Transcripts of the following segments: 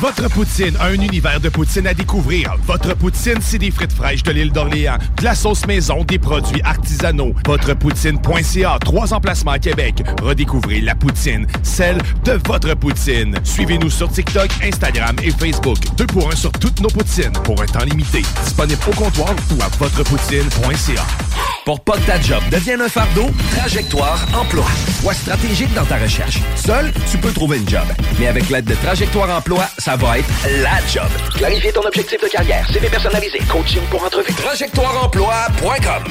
Votre poutine, un univers de poutine à découvrir. Votre poutine, c'est des frites fraîches de l'île d'Orléans, de la sauce maison, des produits artisanaux. Votrepoutine.ca, trois emplacements à Québec. Redécouvrez la poutine, celle de votre poutine. Suivez-nous sur TikTok, Instagram et Facebook. Deux pour un sur toutes nos poutines, pour un temps limité. Disponible au comptoir ou à votrepoutine.ca. Pour pas que ta job devienne un fardeau, Trajectoire Emploi. Sois stratégique dans ta recherche. Seul, tu peux trouver une job. Mais avec l'aide de Trajectoire Emploi, ça va être la job. Clarifier ton objectif de carrière, CV personnalisé, coaching pour entrevue. TrajectoireEmploi.com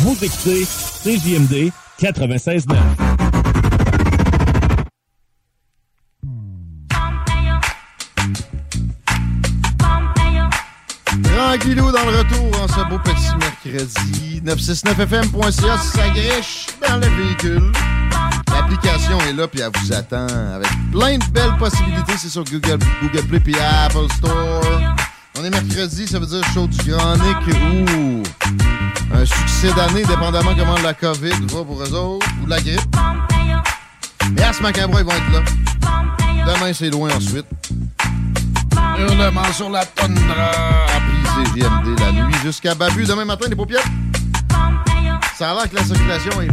Vous écoutez CJMD 96.9. Tranquillou dans le retour en ce beau petit mercredi. 969fm.ca, ça griche dans le véhicule. Est là puis elle vous attend avec plein de belles possibilités. C'est sur Google, Google Play puis Apple Store. On est mercredi, ça veut dire show du Grand ou un succès d'année, dépendamment comment la COVID va pour eux autres ou la grippe. Mais à ce macabre, ils vont être là. Demain, c'est loin ensuite. Hurlement sur la tundra. Appli CGMD la nuit jusqu'à Babu. Demain matin, les paupières. Ça a l'air que la circulation est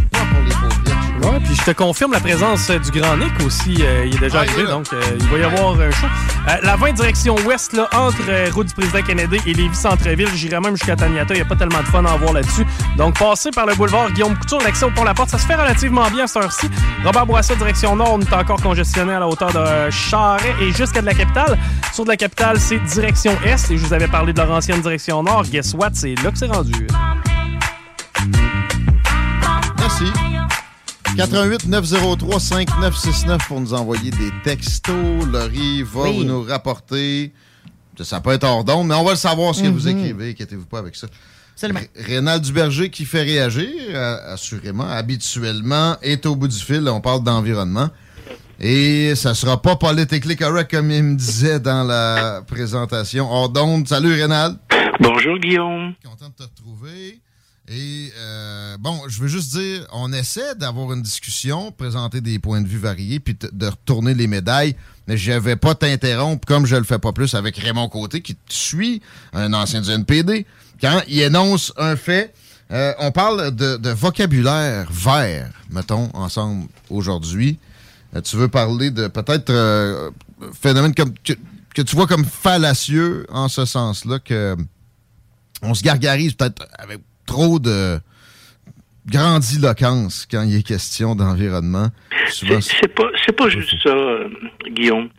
Ouais, puis je te confirme la présence euh, du Grand Nick aussi. euh, il est déjà Ah, arrivé, donc euh, il va y avoir un show. Euh, la 20 direction ouest, là, entre route du président Kennedy et Lévis-Centreville. J'irai même jusqu'à Taniata. Il n'y a pas tellement de fun à en voir là-dessus. Donc, passez par le boulevard Guillaume Couture, l'accès au pont-la-porte, ça se fait relativement bien à cette heure-ci. Robert Bourassa, direction nord, on est encore congestionné à la hauteur de Charret et jusqu'à de la capitale. Sur de la capitale, c'est direction est. Et je vous avais parlé de leur ancienne direction nord. Guess what? C'est là que c'est rendu. Merci. 88 903 5969 pour nous envoyer des textos. Laurie va Oui. vous nous rapporter. Ça peut être hors d'onde, mais on va le savoir ce que vous Mhm. écrivez. Inquiétez-vous pas avec ça. Rénal Duberger qui fait réagir, euh, assurément, habituellement, est au bout du fil. On parle d'environnement. Et ça sera pas politically correct comme il me disait dans la présentation hors d'onde. Salut Rénal. Bonjour Guillaume. Content de te retrouver. Et euh, bon, je veux juste dire, on essaie d'avoir une discussion, présenter des points de vue variés, puis de retourner les médailles. Mais je vais pas t'interrompre comme je le fais pas plus avec Raymond Côté, qui te suit, un ancien du NPD. Quand il énonce un fait, euh, on parle de, de vocabulaire vert, mettons, ensemble aujourd'hui. Euh, tu veux parler de peut-être euh, phénomène comme que, que tu vois comme fallacieux en ce sens-là que on se gargarise peut-être avec trop de grandiloquence quand il est question d'environnement. C'est pas, c'est pas juste ça, euh, Guillaume.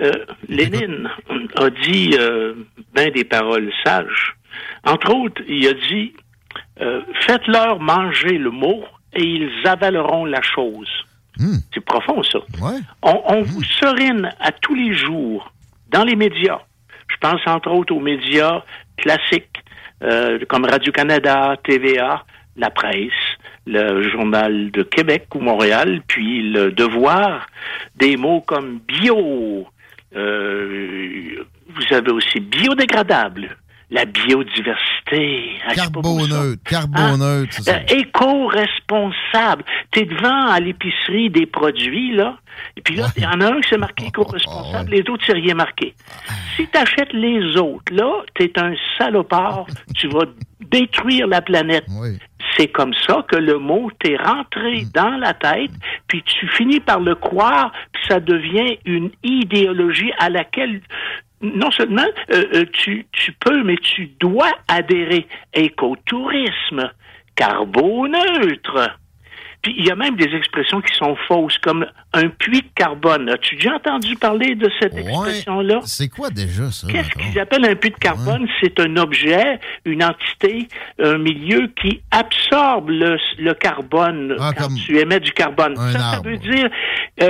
Euh, Lénine a dit euh, ben des paroles sages. Entre autres, il a dit euh, faites-leur manger le mot et ils avaleront la chose. C'est profond, ça. On, on vous serine à tous les jours dans les médias. Je pense entre autres aux médias classiques euh, comme Radio-Canada, TVA, la presse, le Journal de Québec ou Montréal, puis le Devoir, des mots comme bio. euh, vous avez aussi biodégradable, la biodiversité. Ah, carboneutre, carboneutre, c'est ça. Euh, éco-responsable. T'es devant à l'épicerie des produits, là, et puis là, il y en a un qui c'est marqué éco-responsable, les autres, c'est rien marqué. Si t'achètes les autres, là, t'es un salopard, tu vas détruire la planète. c'est comme ça que le mot t'est rentré dans la tête, puis tu finis par le croire, puis ça devient une idéologie à laquelle non seulement euh, euh, tu, tu peux, mais tu dois adhérer. Écotourisme, carboneutre. Puis il y a même des expressions qui sont fausses, comme un puits de carbone. As-tu déjà entendu parler de cette Ouais. expression-là? C'est quoi déjà ça? Qu'est-ce qu'ils appellent un puits de carbone? C'est un objet, une entité, un milieu qui absorbe le, le carbone Ah, quand tu émets du carbone. Ça, ça veut dire euh,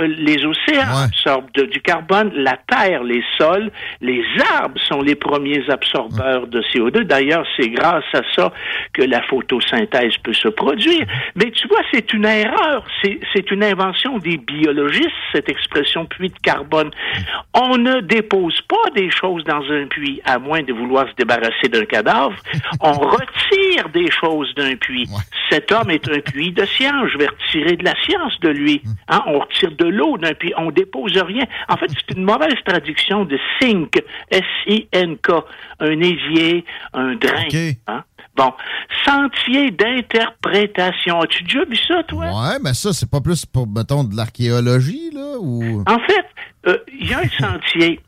euh, les océans Ouais. absorbent de- du carbone, la terre, les sols, les arbres sont les premiers absorbeurs de CO2. D'ailleurs, c'est grâce à ça que la photosynthèse peut se produire. Mais tu vois, c'est une erreur? C'est une invention des biologistes, cette expression puits de carbone. On ne dépose pas des choses dans un puits, à moins de vouloir se débarrasser d'un cadavre. On retire des choses d'un puits. Ouais. Cet homme est un puits de science. Je vais retirer de la science de lui. Hein, on retire de l'eau d'un puits. On dépose rien. En fait, c'est une mauvaise traduction de sink. S-I-N-K. Un évier, un drain. Hein? Bon. Sentier d'interprétation. As-tu déjà vu ça, toi? Ouais, mais ça, c'est pas plus pour, mettons, de l'archéologie, là? Ou? En fait, euh, il y a un sentier.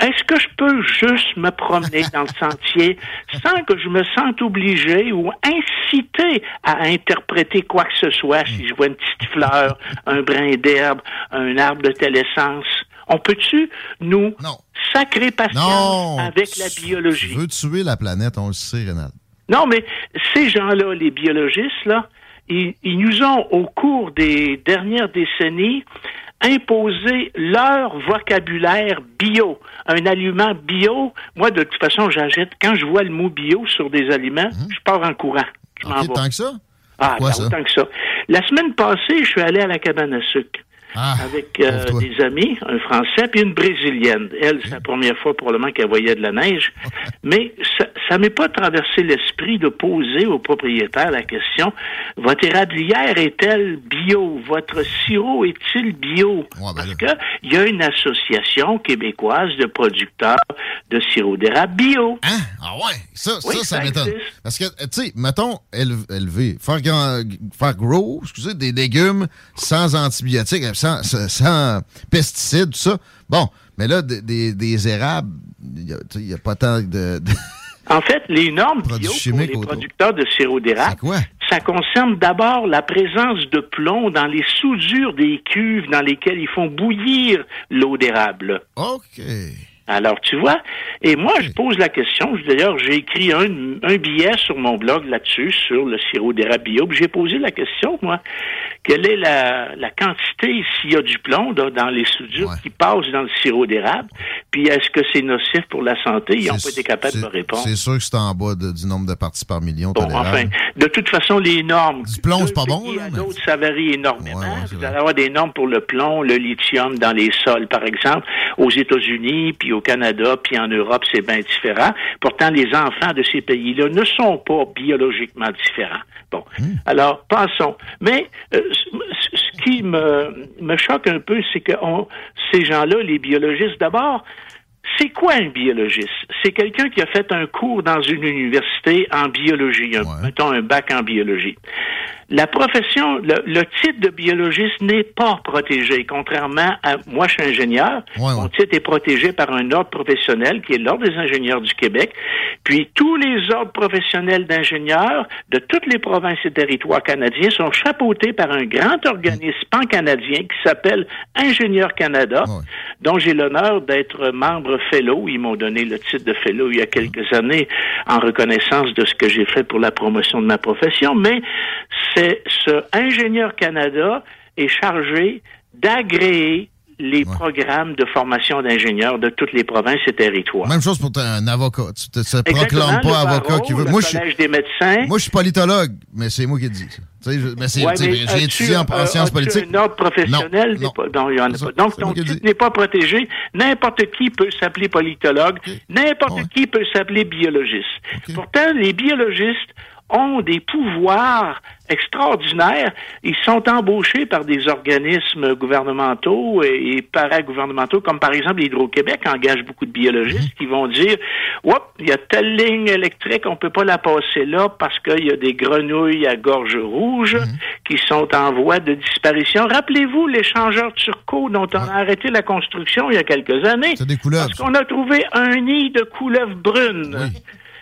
Est-ce que je peux juste me promener dans le sentier sans que je me sente obligé ou incité à interpréter quoi que ce soit? Si je vois une petite fleur, un brin d'herbe, un arbre de telle essence? On peut-tu nous Non. sacrer patience Non! avec la Tu biologie? veux tuer la planète, on le sait, Rénal. Non, mais ces gens-là, les biologistes, là, ils, ils nous ont, au cours des dernières décennies, imposé leur vocabulaire bio. Un aliment bio, moi, de toute façon, j'achète, quand je vois le mot bio sur des aliments, je pars en courant. Je m'en Mhm. OK, vais. tant que ça? Ah, ben, ça? autant que ça? La semaine passée, je suis allé à la cabane à sucre Ah, avec euh, des amis, un Français puis une Brésilienne. Elle, c'est la première fois probablement qu'elle voyait de la neige. Mais ça, ça m'est pas traversé l'esprit de poser au propriétaire la question votre érablière est-elle bio? Votre sirop est-il bio? Ouais, ben Parce que il y a une association québécoise de producteurs de sirop d'érable bio. Hein? Ah ouais, ça, Oui, ça, ça ça m'étonne. Parce que, tu sais, mettons, éle- élever, faire, faire grow, excusez, des légumes sans antibiotiques, euh, sans, pesticides, tout ça. Bon, mais là, des, des, des érables, il n'y a, pas tant de... de- En fait, les normes bio pour les producteurs de sirop d'érable, ça concerne d'abord la présence de plomb dans les soudures des cuves dans lesquelles ils font bouillir l'eau d'érable. OK. Alors, tu vois, et moi, je pose la question. D'ailleurs, j'ai écrit un, un billet sur mon blog là-dessus, sur le sirop d'érable bio. puis J'ai posé la question, moi, quelle est la, la quantité, s'il y a du plomb là, dans les soudures Ouais. qui passent dans le sirop d'érable, puis est-ce que c'est nocif pour la santé? Ils n'ont pas été capables de répondre. C'est sûr que c'est en bas de- du nombre de parties par million Bon, enfin, de toute façon, les normes. Du plomb, c'est pas bon, là, mais- l'autre, ça varie énormément. Ouais, ouais, c'est Vous allez avoir des normes pour le plomb, le lithium dans les sols, par exemple. Aux États-Unis, puis au Canada, puis en Europe, c'est bien différent. Pourtant, les enfants de ces pays-là ne sont pas biologiquement différents. Bon, Hmm. alors, passons. Mais euh, ce qui me, me choque un peu, c'est que on- ces gens-là, les biologistes, d'abord, c'est quoi un biologiste? C'est quelqu'un qui a fait un cours dans une université en biologie, un, Ouais. mettons un bac en biologie. La profession, le, le titre de biologiste n'est pas protégé, contrairement à moi, je suis ingénieur. Ouais, Mon titre est protégé par un ordre professionnel qui est l'ordre des ingénieurs du Québec. Puis tous les ordres professionnels d'ingénieurs de toutes les provinces et territoires canadiens sont chapeautés par un grand organisme pan-canadien qui s'appelle Ingénieur Canada, Ouais. dont j'ai l'honneur d'être membre fellow. Ils m'ont donné le titre de fellow il y a quelques années en reconnaissance de ce que j'ai fait pour la promotion de ma profession. Mais c'est ce Ingénieur Canada est chargé d'agréer les programmes de formation d'ingénieurs de toutes les provinces et territoires. Même chose pour un avocat. Tu te te proclames pas avocat qui veut. Le Moi, je suis. collège des médecins. Moi, je suis politologue, mais c'est moi qui le dis. je- mais c'est, Ouais, j'ai étudié en, en euh, sciences politiques. un ordre professionnel, Non, n'est non. pas- non, il y en a ça, pas. Donc, ton titre n'est pas protégé. N'importe qui peut s'appeler politologue. N'importe Ouais. qui peut s'appeler biologiste. Pourtant, les biologistes ont des pouvoirs extraordinaires. Ils sont embauchés par des organismes gouvernementaux et, et paragouvernementaux, comme par exemple Hydro-Québec engage beaucoup de biologistes qui vont dire, Oups, il y a telle ligne électrique, on peut pas la passer là parce qu'il y a des grenouilles à gorge rouge qui sont en voie de disparition. Rappelez-vous l'échangeur Turcot dont on a arrêté la construction il y a quelques années. C'est des couleuvres. Parce qu'on a trouvé un nid de couleuvres brunes.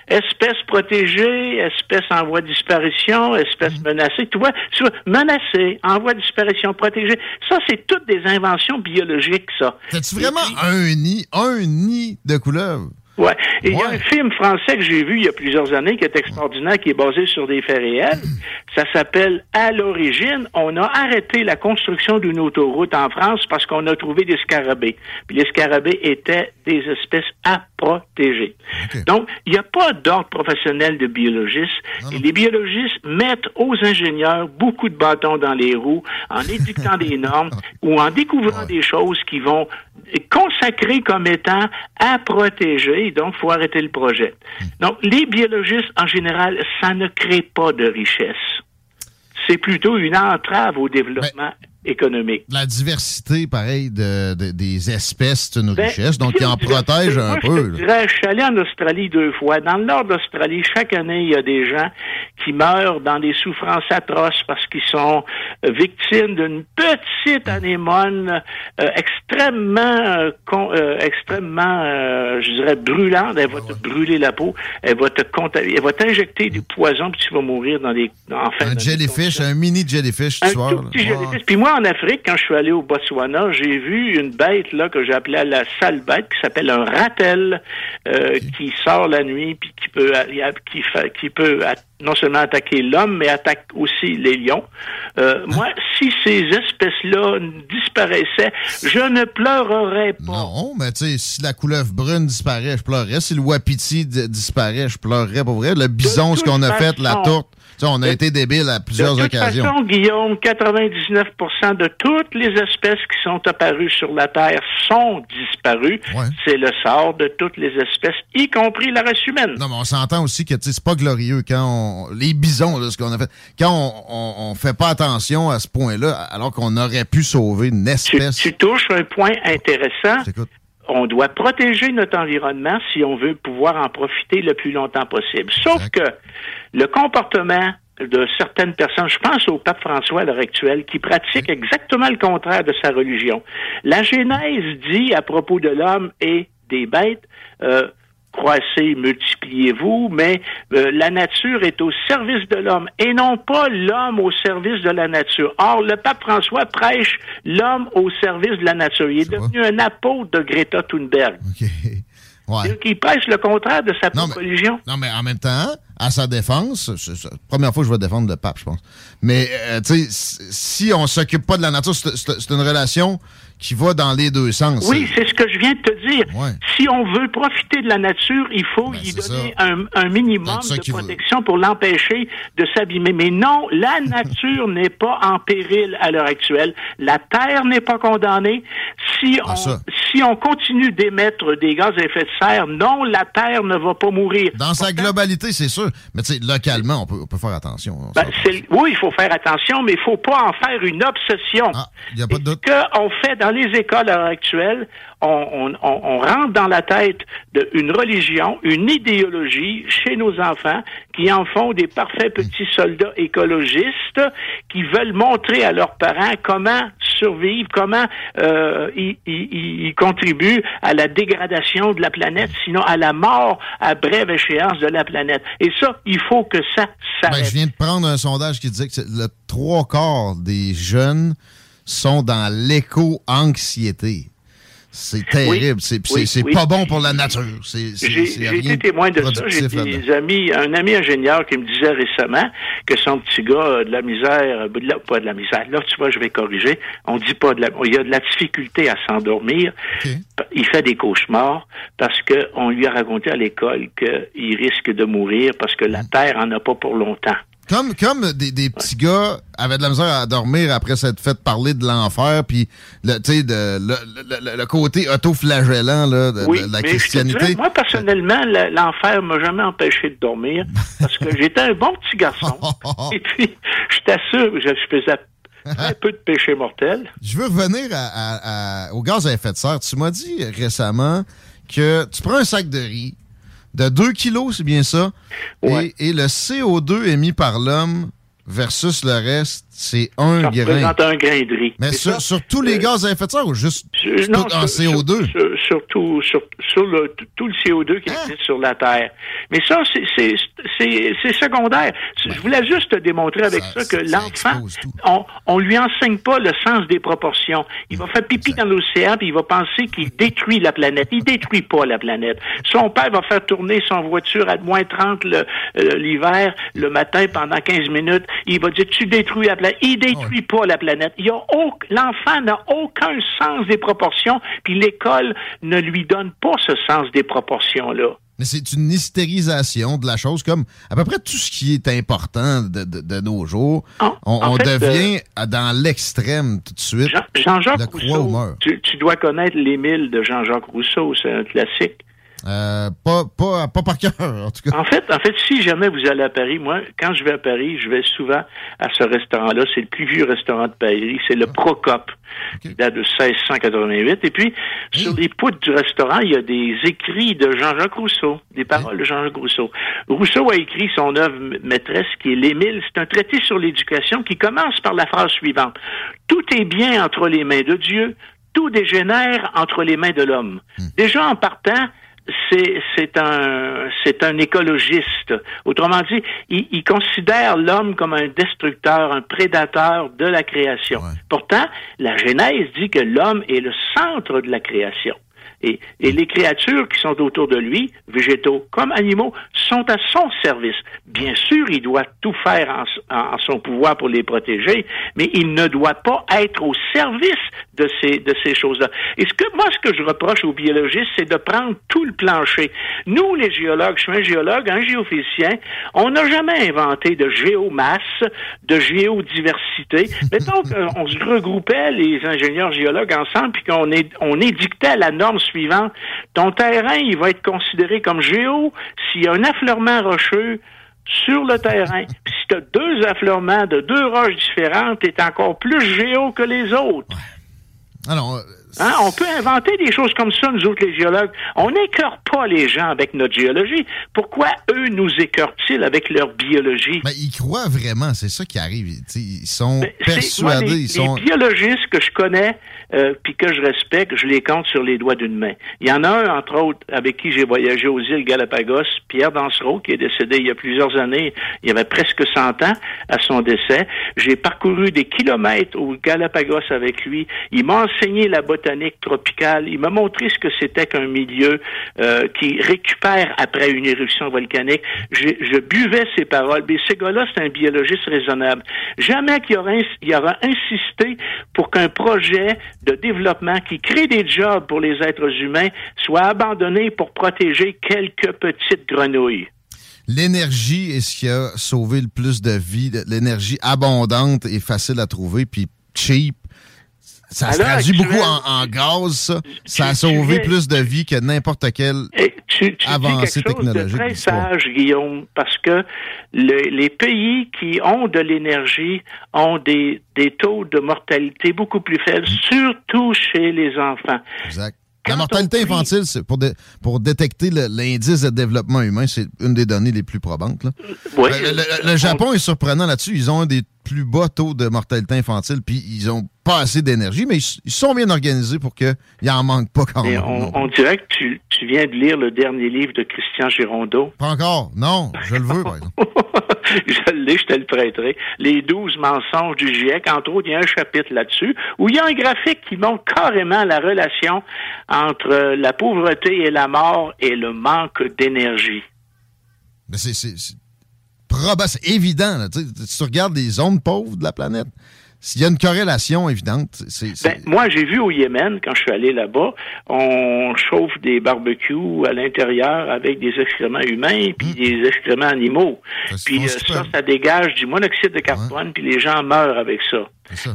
Espèces protégées, espèces en voie de disparition, espèces menacées. Tu vois, tu vois, menacées, en voie de disparition, protégées. Ça, c'est toutes des inventions biologiques, ça. T'as-tu vraiment un nid, un nid de couleuvres? Ouais. Et il y a un film français que j'ai vu il y a plusieurs années qui est extraordinaire, qui est basé sur des faits réels. Ça s'appelle À l'origine, on a arrêté la construction d'une autoroute en France parce qu'on a trouvé des scarabées. Puis les scarabées étaient des espèces à protéger. Donc, il n'y a pas d'ordre professionnel de biologistes. Et les biologistes mettent aux ingénieurs beaucoup de bâtons dans les roues en édictant des normes ou en découvrant des choses qui vont consacrer comme étant à protéger. Donc, il faut arrêter le projet. Donc, les biologistes, en général, ça ne crée pas de richesse. C'est plutôt une entrave au développement économique. La diversité, pareil, de, de- des espèces, c'est une Ben, richesse, donc on en protège un peu. dirais, je suis allé en Australie deux fois. Dans le nord d'Australie, chaque année, il y a des gens qui meurent dans des souffrances atroces parce qu'ils sont euh, victimes d'une petite anémone euh, extrêmement, euh, con- euh, extrêmement, je dirais, brûlante. Elle va te brûler la peau. Elle va te contaminer. Elle va t'injecter du poison puis tu vas mourir dans des, en fin Un jellyfish, un mini jellyfish, tu un vois. tout petit jellyfish. Puis moi, en Afrique, quand je suis allé au Botswana, j'ai vu une bête là que j'appelais la sale bête, qui s'appelle un ratel, euh, qui sort la nuit, puis qui peut, qui, peut non seulement attaquer l'homme, mais attaque aussi les lions. Euh, Moi, si ces espèces-là disparaissaient, je ne pleurerais pas. Non, mais tu sais, si la couleuvre brune disparaît, je pleurerais. Si le wapiti di- disparaît, je pleurerais pour vrai. Le bison, ce qu'on a fait, la tourte, tu on a De- été débile à plusieurs de toute occasions. façon, Guillaume, 99% de toutes les espèces qui sont apparues sur la Terre sont disparues. C'est le sort de toutes les espèces, y compris la race humaine. Non, mais on s'entend aussi que tu c'est pas glorieux quand on. Les bisons, là, ce qu'on a fait. Quand on, on, on fait pas attention à ce point-là, alors qu'on aurait pu sauver une Tu, espèce. tu touches un point intéressant. On doit protéger notre environnement si on veut pouvoir en profiter le plus longtemps possible. Sauf que le comportement de certaines personnes, je pense au pape François à l'heure actuelle, qui pratique exactement le contraire de sa religion. La Genèse dit à propos de l'homme et des bêtes, euh, croissez, multipliez-vous, mais euh, la nature est au service de l'homme et non pas l'homme au service de la nature. Or, le pape François prêche l'homme au service de la nature. Il est, devenu un apôtre de Greta Thunberg. Ouais. Il prêche le contraire de sa propre religion. Non, mais en même temps, à sa défense, c'est la première fois que je vais défendre le pape, je pense. Mais, euh, tu sais, si- on s'occupe pas de la nature, c'est une relation qui va dans les deux sens. Oui, c'est ce que je viens de te dire. Si on veut profiter de la nature, il faut y donner un, un minimum de protection pour l'empêcher de s'abîmer. Mais non, la nature n'est pas en péril à l'heure actuelle. La Terre n'est pas condamnée. Si Ah, on, si on continue d'émettre des gaz à effet de serre, non, la Terre ne va pas mourir. Dans sa globalité, c'est sûr. Mais tu sais, localement, on peut, on peut faire attention. On Ben, oui, il faut faire attention, mais il faut pas en faire une obsession. y a pas de doute. Ce qu'on fait dans les écoles à l'heure actuelle, on, on- rentre dans la tête d'une religion, une idéologie chez nos enfants qui en font des parfaits petits soldats écologistes qui veulent montrer à leurs parents comment survivre, comment euh, ils, contribuent à la dégradation de la planète, sinon à la mort à brève échéance de la planète. Et ça, il faut que ça s'arrête. Ben, je viens de prendre un sondage qui disait que le trois quarts des jeunes sont dans l'éco-anxiété. C'est terrible. Oui, c'est- c'est oui. pas bon pour la nature. C'est- c'est- J'ai été témoin de ça. J'ai des amis, un ami ingénieur qui me disait récemment que son petit gars a de la misère, euh, de la- pas de la misère. Là, tu vois, je vais corriger. On dit pas de la, il y a de la difficulté à s'endormir. Il fait des cauchemars parce que on lui a raconté à l'école qu'il risque de mourir parce que la Mm. Terre en a pas pour longtemps. Comme, comme des, des petits gars avaient de la misère à dormir après s'être fait parler de l'enfer, puis le, de, le, le, le côté auto-flagellant là, de, Oui, de la mais je te christianité. dirais, moi, personnellement, le- l'enfer m'a jamais empêché de dormir parce que j'étais un bon petit garçon. Et puis, je t'assure, je, je faisais très peu de péché mortel. Je veux revenir à, à- à- au gaz à effet de serre. Tu m'as dit récemment que tu prends un sac de riz de 2 kilos, c'est bien ça, Ouais. et, et le CO2 émis par l'homme versus le reste, c'est un Ça grain. représente un grain de riz. Mais sur, ça, sur tous les euh, gaz à effet de serre ou juste sur- tout en sur- CO2? sur- sur- le, tout le CO2 qui existe sur la Terre. Mais ça, c'est- secondaire. Je voulais juste te démontrer avec ça, Ça- que l'enfant, on, on lui enseigne pas le sens des proportions. Il va faire pipi dans l'océan, puis il va penser qu'il détruit la planète. Il détruit pas la planète. Son père va faire tourner son voiture à moins 30 le- euh, l'hiver, le matin, pendant 15 minutes. Il va dire, tu détruis la planète. Il détruit pas la planète. Il y a L'enfant n'a aucun sens des proportions, puis l'école ne lui donne pas ce sens des proportions-là. Mais c'est une hystérisation de la chose, comme à peu près tout ce qui est important de, de- de nos jours. En- on en on fait, devient à- dans l'extrême tout de suite. Jean- Jean-Jacques Rousseau, tu dois connaître l'Émile de Jean-Jacques Rousseau, c'est un classique. Euh, pas, pas, pas par cœur, en tout cas. En fait, en fait, si jamais vous allez à Paris, moi, quand je vais à Paris, je vais souvent à ce restaurant-là. C'est le plus vieux restaurant de Paris. C'est le Procope. qui date de 1688. Et puis, sur les poutres du restaurant, il y a des écrits de Jean-Jacques Rousseau, des paroles de Jean-Jacques Rousseau. Rousseau a écrit son œuvre maîtresse, qui est l'Émile. C'est un traité sur l'éducation qui commence par la phrase suivante. Tout est bien entre les mains de Dieu, tout dégénère entre les mains de l'homme. Déjà, en partant, c'est un c'est un écologiste. Autrement dit, il, il considère l'homme comme un destructeur, un prédateur de la création. Pourtant, la Genèse dit que l'homme est le centre de la création. Et, et les créatures qui sont autour de lui, végétaux comme animaux, sont à son service. Bien sûr, il doit tout faire en, en son pouvoir pour les protéger, mais il ne doit pas être au service de ces, de ces choses-là. Et ce que, moi, ce que je reproche aux biologistes, c'est de prendre tout le plancher. Nous, les géologues, je suis un géologue, un géophysicien, on n'a jamais inventé de géomasse, de géodiversité. Mettons qu'on se regroupait, les ingénieurs géologues, ensemble, puis qu'on est, on édictait la norme suivante. Ton terrain, il va être considéré comme géo s'il y a un affleurement rocheux sur le terrain. Puis si tu as deux affleurements de deux roches différentes, tu es encore plus géo que les autres. Alors, Hein, on peut inventer des choses comme ça, nous autres, les géologues. On n'écœure pas les gens avec notre géologie. Pourquoi eux nous écœurent-ils avec leur biologie? ben, ils croient vraiment, c'est ça qui arrive. Ils sont Ben, moi, persuadés. les, ils sont... les biologistes que je connais euh, puis que je respecte, je les compte sur les doigts d'une main. Il y en a un, entre autres, avec qui j'ai voyagé aux îles Galapagos, Pierre Dansereau, qui est décédé il y a plusieurs années. Il y avait presque 100 ans à son décès. J'ai parcouru des kilomètres aux Galapagos avec lui. Il m'a enseigné la botanique tropicale. Il m'a montré ce que c'était qu'un milieu euh, qui récupère après une éruption volcanique. Je, buvais ses paroles. Mais ce gars-là, c'est un biologiste raisonnable. Jamais qu'il il aura insisté pour qu'un projet de développement qui crée des jobs pour les êtres humains soit abandonné pour protéger quelques petites grenouilles. L'énergie est ce qui a sauvé le plus de vies. L'énergie abondante et facile à trouver, puis cheap. Ça se traduit beaucoup en, en gaz, ça. Ça a sauvé plus de vies que n'importe quel Et tu, tu avancée quelque technologique. très d'histoire. sage, Guillaume, parce que le- les pays qui ont de l'énergie ont des, des taux de mortalité beaucoup plus faibles, surtout chez les enfants. Exact. La mortalité infantile, c'est pour, dé- pour détecter l'indice de développement humain, c'est une des données les plus probantes. là. Oui, le, le- le Japon est surprenant là-dessus. Ils ont un des plus bas taux de mortalité infantile, puis ils ont pas assez d'énergie, mais ils, ils sont bien organisés pour qu'il en manque pas quand même. on, dirait que tu, tu viens de lire le dernier livre de Christian Girondeau. Pas encore. Non, je le veux, par exemple. je l'ai, je te le prêterai. Les douze mensonges du GIEC, entre autres, il y a un chapitre là-dessus où il y a un graphique qui montre carrément la relation entre la pauvreté et la mort et le manque d'énergie. Mais c'est- évident. là. Tu tu regardes les zones pauvres de la planète, s'il y a une corrélation évidente, c'est. Ben, moi, j'ai vu au Yémen, quand je suis allé là-bas, on chauffe des barbecues à l'intérieur avec des excréments humains puis Hmm. des excréments animaux. Puis euh, ça, ça dégage du monoxyde de carbone, puis les gens meurent avec ça.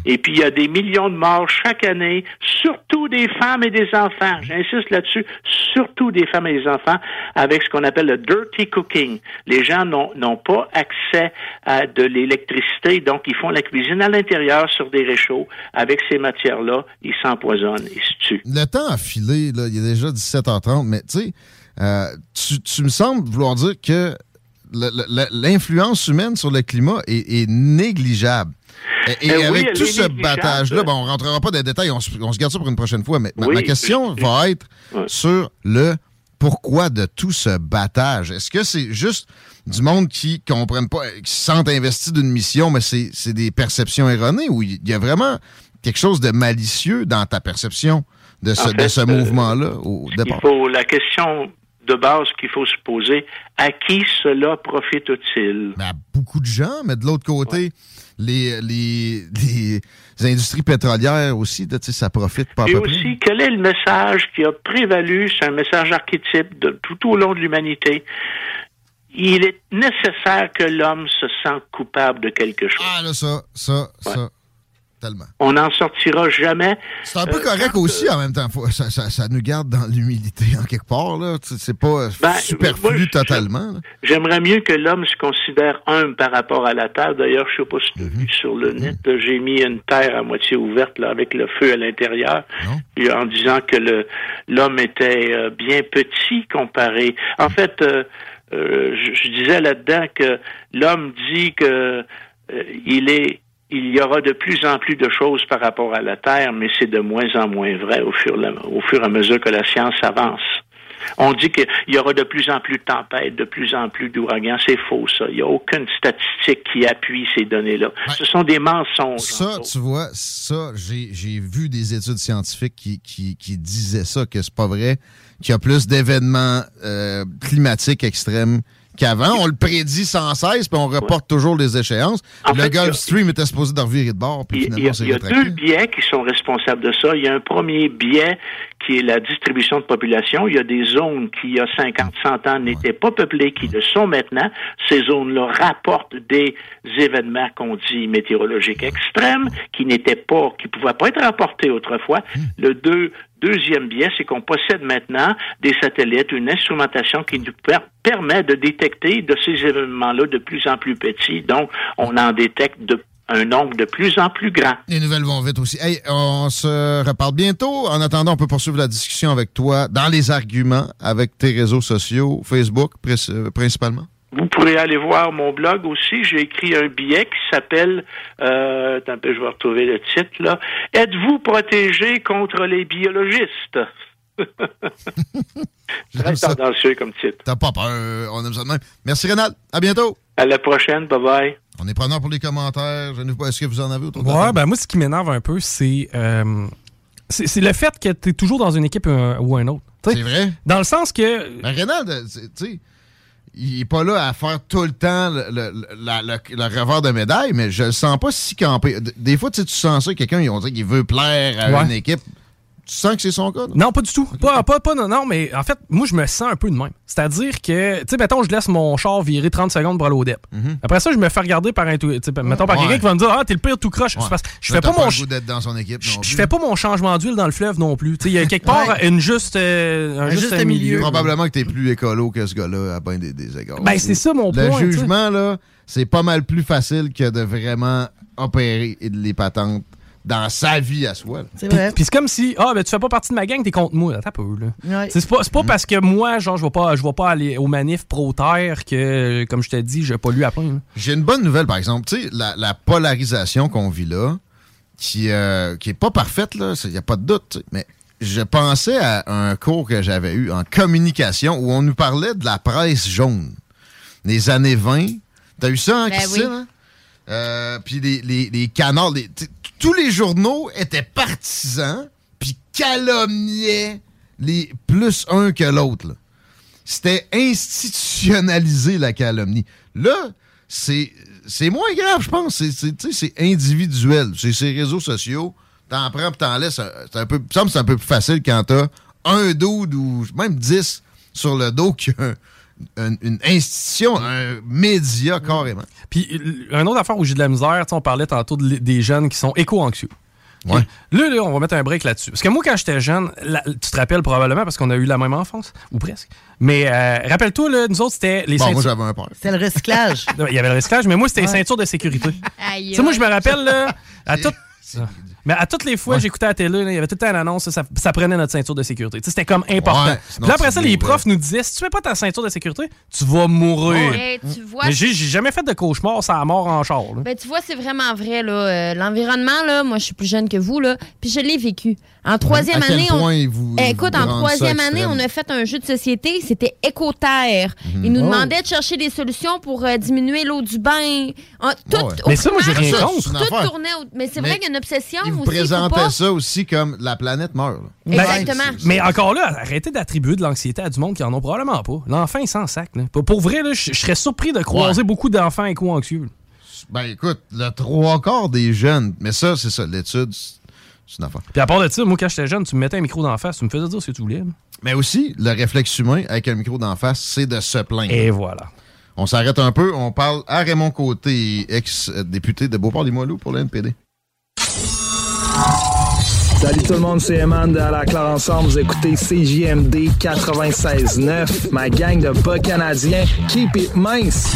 Et puis il y a des millions de morts chaque année, surtout des femmes et des enfants. J'insiste là-dessus, surtout des femmes et des enfants, avec ce qu'on appelle le dirty cooking. Les gens n'ont pas accès à de l'électricité, donc ils font la cuisine à l'intérieur sur des réchauds. Avec ces matières-là, ils s'empoisonnent, ils se tuent. Le temps a filé, là, il est déjà 17h30, mais tu sais, euh, tu, tu me sembles vouloir dire que l'influence humaine sur le climat est, est négligeable. Et, et Euh, oui, avec tout ce battage-là, bon, on rentrera pas dans les détails, on, se- on se garde ça pour une prochaine fois, mais ma- Oui, ma question je- va être sur le pourquoi de tout ce battage. Est-ce que c'est juste du monde qui comprennent pas, qui se sentent investis d'une mission, mais c'est des perceptions erronées ou il y a vraiment quelque chose de malicieux dans ta perception de ce, En fait, de ce euh, mouvement-là au Il départ? faut la question de base qu'il faut se poser à qui cela profite-t-il? À beaucoup de gens, mais de l'autre côté, les, les, les industries pétrolières aussi, sais, ça profite pas à Et peu près. aussi, quel est le message qui a prévalu? C'est un message archétype de tout au long de l'humanité. Il est nécessaire que l'homme se sente coupable de quelque chose. Ah, là, ça, ça, ça, tellement. On n'en sortira jamais. C'est un peu Euh, correct quand, aussi en même temps. Ça, ça, ça nous garde dans l'humilité en quelque part. là. C'est pas Ben, superflu moi, totalement. J'aimerais mieux que l'homme se considère humble par rapport à la terre. D'ailleurs, je sais pas si tu as vu sur le net, là, j'ai mis une terre à moitié ouverte là, avec le feu à l'intérieur, en disant que l'homme était euh, bien petit comparé. En fait, euh, euh, je, je disais là-dedans que l'homme dit que euh, il est il y aura de plus en plus de choses par rapport à la Terre, mais c'est de moins en moins vrai au fur, au fur et à mesure que la science avance. On dit qu'il y aura de plus en plus de tempêtes, de plus en plus d'ouragans. C'est faux, ça. Il n'y a aucune statistique qui appuie ces données-là. Ce sont des mensonges. Ça, tu vois, ça, j'ai j'ai vu des études scientifiques qui, qui, qui disaient ça, que c'est pas vrai, qu'il y a plus d'événements euh, climatiques extrêmes qu'avant. On le prédit sans cesse, puis on reporte toujours les échéances. En le fait, Gulf Stream était supposé de revirer de bord, puis Il y a, y a deux biais qui sont responsables de ça. Il y a un premier biais qui est la distribution de population. Il y a des zones qui, il y a 50, 100 ans, n'étaient pas peuplées, qui le sont maintenant. Ces zones-là rapportent des événements qu'on dit météorologiques extrêmes, qui n'étaient pas, qui pouvaient pas être rapportés autrefois. Le deux, deuxième biais, c'est qu'on possède maintenant des satellites, une instrumentation qui nous per- permet de détecter de ces événements-là de plus en plus petits. Donc, on en détecte un nombre de plus en plus grand. Les nouvelles vont vite aussi. Hey, on se reparle bientôt. En attendant, on peut poursuivre la discussion avec toi dans les arguments avec tes réseaux sociaux, Facebook euh, principalement. Vous pourrez aller voir mon blog aussi. J'ai écrit un billet qui s'appelle, euh, attends je vais retrouver le titre là. Êtes-vous protégé contre les biologistes? Très tendancieux comme titre. T'as pas peur, on aime ça de même. Merci Rénal, à bientôt. À la prochaine, bye bye. On est preneur pour les commentaires. Je ne sais pas, est-ce que vous en avez autour de Ouais, ben moi, ce qui m'énerve un peu, c'est euh, c'est le fait que tu es toujours dans une équipe euh, ou un autre. C'est vrai? Dans le sens que. Ben, Rénal, euh, tu sais, il est pas là à faire tout le temps le, le- la- le- le revers de médaille, mais je le sens pas si campé. Des fois, tu sens ça, quelqu'un, ils ont dit qu'il veut plaire à Ouais. une équipe. Tu sens que c'est son cas? Non, pas du tout. Pas, pas, pas, non, non, mais en fait, moi, je me sens un peu de même. C'est-à-dire que, tu sais, mettons, je laisse mon char virer 30 secondes pour aller au DEP. Après ça, je me fais regarder par un. tu sais, Mettons, par Ouais. quelqu'un qui va me dire, ah, t'es le pire tout croche. Ouais. Je fais pas t'as mon. le ch- goût d'être dans son équipe. non Je plus. fais pas mon changement d'huile dans le fleuve non plus. Tu sais, Il y a quelque part Ouais. une juste, euh, un juste, milieu. Probablement que t'es plus écolo que ce gars-là à bien des, des égards. Ben, c'est ça mon Le point, sais. jugement, là, c'est pas mal plus facile que de vraiment opérer et de les patentes dans sa vie à soi. là. Puis, puis c'est comme si, ah, ben tu fais pas partie de ma gang, t'es contre moi. Attends un peu, là. Ouais. C'est pas, c'est pas parce que moi, genre, je vais pas, je vais pas aller au manif pro-terre que, comme je t'ai dit, je pollue à plein. là. J'ai une bonne nouvelle, par exemple. Tu sais, la, la polarisation qu'on vit là, qui, euh, qui est pas parfaite, là, il n'y a pas de doute, tu sais, mais je pensais à un cours que j'avais eu en communication où on nous parlait de la presse jaune. Les années 20. T'as eu ça, hein, Ben. Euh, puis les, les, les canards, les- tu sais, tous les journaux étaient partisans, puis calomniaient les plus un que l'autre. C'était institutionnalisé, la calomnie. Là, c'est moins grave, je pense. C'est- individuel. C'est ces réseaux sociaux. T'en prends t'en laisses. C'est un peu, me semble c'est un peu plus facile quand t'as un dude ou même 10 sur le dos qu'une une institution, un média carrément. Puis, euh, un autre affaire où j'ai de la misère, tu sais, on parlait tantôt de des jeunes qui sont éco-anxieux. Ouais. Là, là, on va mettre un break là-dessus. Parce que moi, quand j'étais jeune, tu te rappelles probablement parce qu'on a eu la même enfance, ou presque. Mais euh, rappelle-toi, là, nous autres, c'était les Bon, moi, ceintures. j'avais un peur. C'est le recyclage. Il y avait le recyclage, mais moi, c'était les ceintures de sécurité. Aïe, Tu sais, moi, je me rappelle, là, à tout- Mais à toutes les fois que j'écoutais à la télé, il y avait tout le temps une annonce, ça, ça prenait notre ceinture de sécurité. C'était comme important. Ouais, Puis sinon, là, après ça, les profs nous disaient si tu mets pas ta ceinture de sécurité, tu vas mourir. Eh, tu vois, Mais j'ai jamais fait de cauchemar, ça a mort en char. là. Ben, tu vois, c'est vraiment vrai, là. Euh, L'environnement, là, moi, je suis plus jeune que vous, là, puis je l'ai vécu. En troisième À quel année, on... vous- Eh, écoute, vous en troisième année, on a fait un jeu de société, c'était Écoterre. Mhm. Ils nous Oh. demandaient de chercher des solutions pour euh, diminuer l'eau du bain. En- tout, Ouais. au Mais ça, moi, j'ai rien contre. Tout tournait Mais c'est vrai qu'il y a une obsession Ils vous aussi. pas- ça aussi comme la planète meurt. là. Exactement. Mais encore là, arrêtez d'attribuer de l'anxiété à du monde qui en ont probablement pas. L'enfant, il s'en sac. là. Pour, vrai, je serais surpris de croiser beaucoup d'enfants éco-anxieux. Ben écoute, le trois quarts des jeunes, mais ça, c'est ça, l'étude, c'est c'est une affaire. Puis à part de ça, moi, quand j'étais jeune, tu me mettais un micro d'en face, tu me faisais dire ce que tu voulais. là. Mais aussi, le réflexe humain avec un micro d'en face, c'est de se plaindre. Et voilà. On s'arrête un peu, on parle à Raymond Côté, ex-député de Beauport-Limoilou pour le NPD. Salut tout le monde, c'est Eman de À la Claire Ensemble. Vous écoutez CJMD 96.9. Ma gang de bas canadiens. Keep it mince.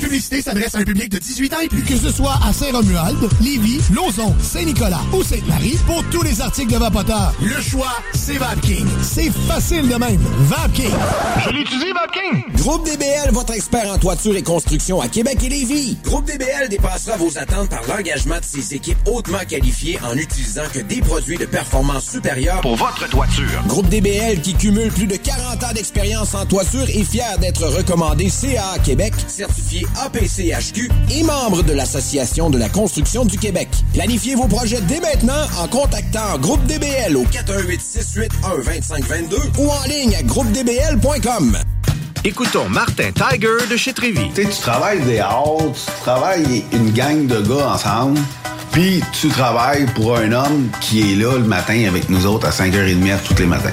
Cette publicité s'adresse à un public de 18 ans et plus. Que ce soit à Saint-Romuald, Lévis, Lauson, Saint-Nicolas ou Sainte-Marie, pour tous les articles de Vapoteur, le choix, c'est VapKing. C'est facile de même. VapKing. Je l'utilise, VapKing. Groupe DBL, votre expert en toiture et construction à Québec et Lévis. Groupe DBL dépassera vos attentes par l'engagement de ses équipes hautement qualifiées en utilisant que des produits de performance supérieure pour votre toiture. Groupe DBL qui cumule plus de 40 ans d'expérience en toiture est fier d'être recommandé CA Québec, certifié APCHQ et membre de l'Association de la construction du Québec. Planifiez vos projets dès maintenant en contactant Groupe DBL au 418 681 2522 ou en ligne à groupedbl.com. Écoutons Martin Tiger de chez Trévy. Tu sais, tu travailles des heures, tu travailles une gang de gars ensemble, puis tu travailles pour un homme qui est là le matin avec nous autres à 5h30 tous les matins.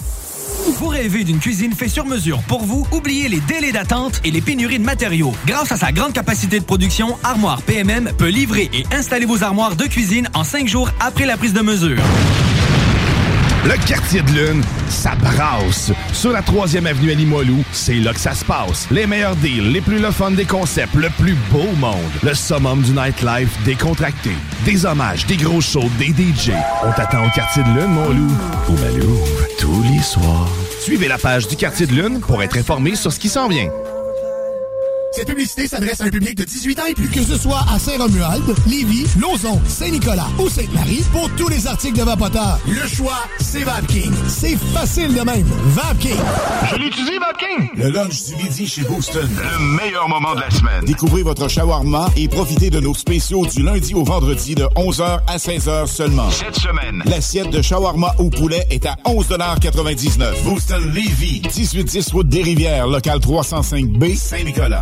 Vous rêvez d'une cuisine faite sur mesure pour vous? Oubliez les délais d'attente et les pénuries de matériaux. Grâce à sa grande capacité de production, Armoire PMM peut livrer et installer vos armoires de cuisine en cinq jours après la prise de mesure. Le quartier de lune, ça brasse. Sur la 3e avenue à Limoilou, c'est là que ça se passe. Les meilleurs deals, les plus le fun des concepts, le plus beau monde. Le summum du nightlife décontracté. Des hommages, des gros shows, des DJ. On t'attend au quartier de lune, mon loup. Au Malou, tous Suivez la page du quartier de lune pour être informé sur ce qui s'en vient. Cette publicité s'adresse à un public de 18 ans et plus. Que ce soit à Saint-Romuald, Lévis, Lauson, Saint-Nicolas ou Sainte-Marie, pour tous les articles de Vapoteur, le choix, c'est VapKing. C'est facile de même. VapKing. Je l'utilise, VapKing! Le lunch du midi chez Booston. Le meilleur moment de la semaine. Découvrez votre shawarma et profitez de nos spéciaux du lundi au vendredi de 11h à 16h seulement. Cette semaine, L'assiette de shawarma au poulet est à 11,99 Booston Levy. 1810 route des Rivières, local 305B, Saint-Nicolas.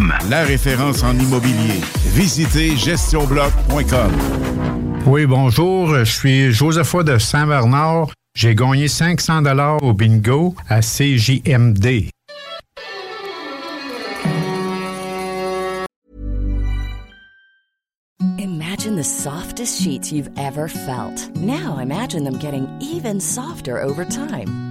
la référence en immobilier. Visitez gestionbloc.com. Oui, bonjour. Je suis Josepha de Saint-Bernard. J'ai gagné 500 dollars au bingo à CJMD. Imagine the softest sheets you've ever felt. Now imagine them getting even softer over time.